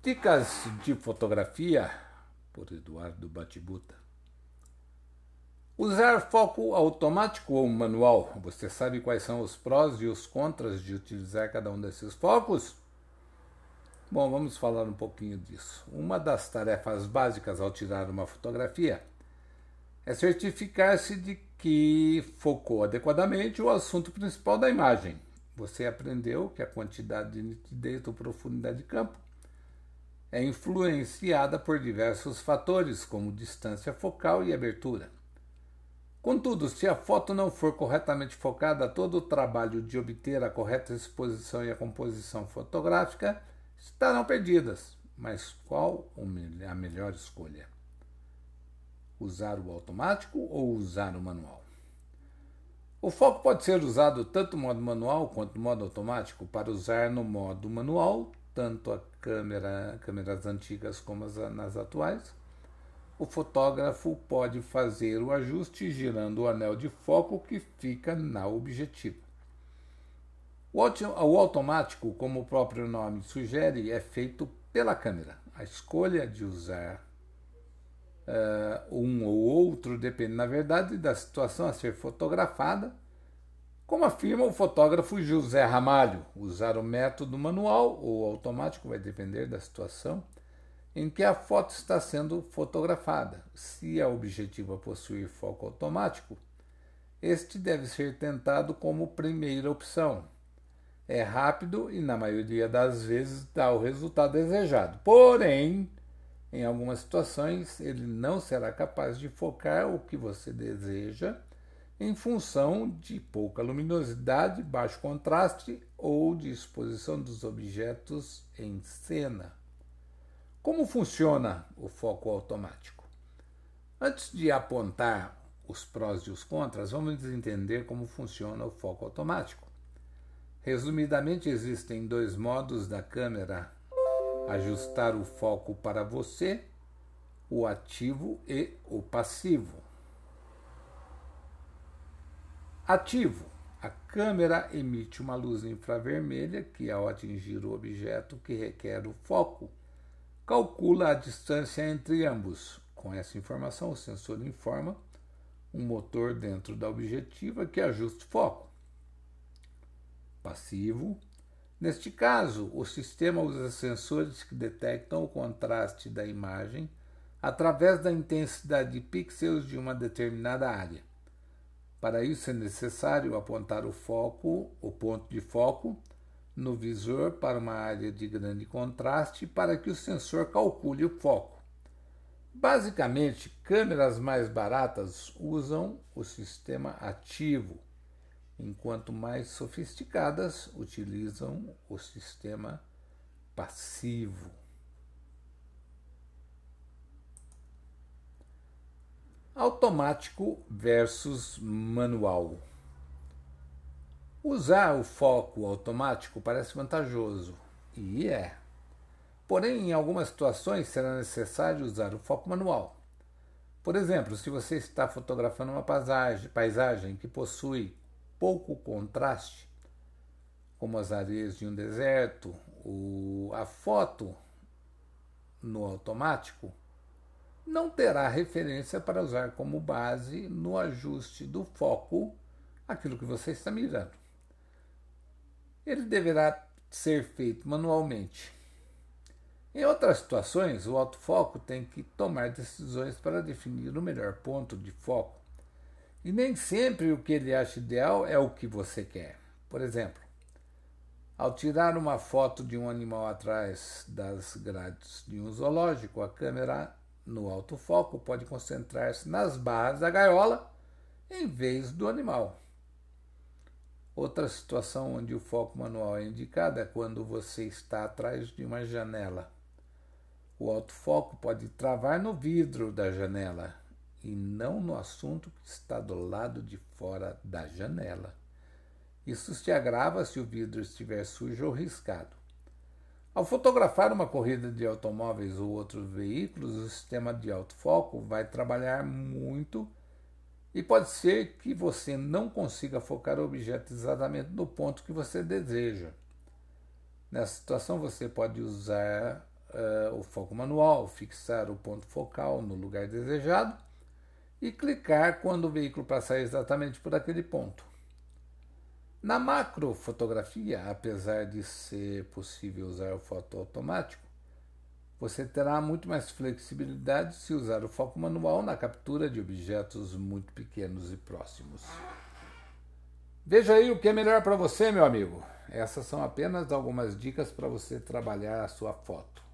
Dicas de fotografia por Eduardo Batibuta. Usar foco automático ou manual. Você sabe quais são os prós e os contras de utilizar cada um desses focos? Bom, vamos falar um pouquinho disso. Uma das tarefas básicas ao tirar uma fotografia é certificar-se de que focou adequadamente o assunto principal da imagem. Você aprendeu que a quantidade de nitidez ou profundidade de campo é influenciada por diversos fatores, como distância focal e abertura. Contudo, se a foto não for corretamente focada, todo o trabalho de obter a correta exposição e a composição fotográfica estarão perdidas. Mas qual a melhor escolha? Usar o automático ou usar o manual? O foco pode ser usado tanto no modo manual quanto no modo automático. Para usar no modo manual, tanto a câmera, câmeras antigas como as nas atuais, o fotógrafo pode fazer o ajuste girando o anel de foco que fica na objetiva. O automático, como o próprio nome sugere, é feito pela câmera. A escolha de usar uh, um ou outro depende, na verdade, da situação a ser fotografada. Como afirma o fotógrafo José Ramalho, usar o método manual ou automático vai depender da situação em que a foto está sendo fotografada. Se a objetiva possuir foco automático, este deve ser tentado como primeira opção é rápido e, na maioria das vezes, dá o resultado desejado. Porém, em algumas situações, ele não será capaz de focar o que você deseja em função de pouca luminosidade, baixo contraste ou de exposição dos objetos em cena. Como funciona o foco automático? Antes de apontar os prós e os contras, vamos entender como funciona o foco automático. Resumidamente, existem dois modos da câmera: ajustar o foco para você, o ativo e o passivo. Ativo: a câmera emite uma luz infravermelha que, ao atingir o objeto que requer o foco, calcula a distância entre ambos. Com essa informação, o sensor informa um motor dentro da objetiva que ajusta o foco passivo. Neste caso, o sistema usa sensores que detectam o contraste da imagem através da intensidade de pixels de uma determinada área. Para isso é necessário apontar o foco, o ponto de foco, no visor para uma área de grande contraste para que o sensor calcule o foco. Basicamente, câmeras mais baratas usam o sistema ativo, enquanto mais sofisticadas utilizam o sistema passivo. Automático versus manual. Usar o foco automático parece vantajoso, e é. Porém, em algumas situações será necessário usar o foco manual. Por exemplo, se você está fotografando uma paisagem, paisagem que possui pouco contraste, como as areias de um deserto, o, a foto no automático não terá referência para usar como base no ajuste do foco aquilo que você está mirando. Ele deverá ser feito manualmente. Em outras situações, o autofoco tem que tomar decisões para definir o melhor ponto de foco e nem sempre o que ele acha ideal é o que você quer. Por exemplo, ao tirar uma foto de um animal atrás das grades de um zoológico, a câmera no alto foco pode concentrar-se nas barras da gaiola em vez do animal. Outra situação onde o foco manual é indicado é quando você está atrás de uma janela. O autofoco pode travar no vidro da janela e não no assunto que está do lado de fora da janela. Isso se agrava se o vidro estiver sujo ou riscado. Ao fotografar uma corrida de automóveis ou outros veículos, o sistema de autofoco vai trabalhar muito e pode ser que você não consiga focar o objeto exatamente no ponto que você deseja. Nessa situação, você pode usar uh, o foco manual, fixar o ponto focal no lugar desejado e clicar quando o veículo passar exatamente por aquele ponto. Na macrofotografia, apesar de ser possível usar o foto automático, você terá muito mais flexibilidade se usar o foco manual na captura de objetos muito pequenos e próximos. Veja aí o que é melhor para você, meu amigo. Essas são apenas algumas dicas para você trabalhar a sua foto.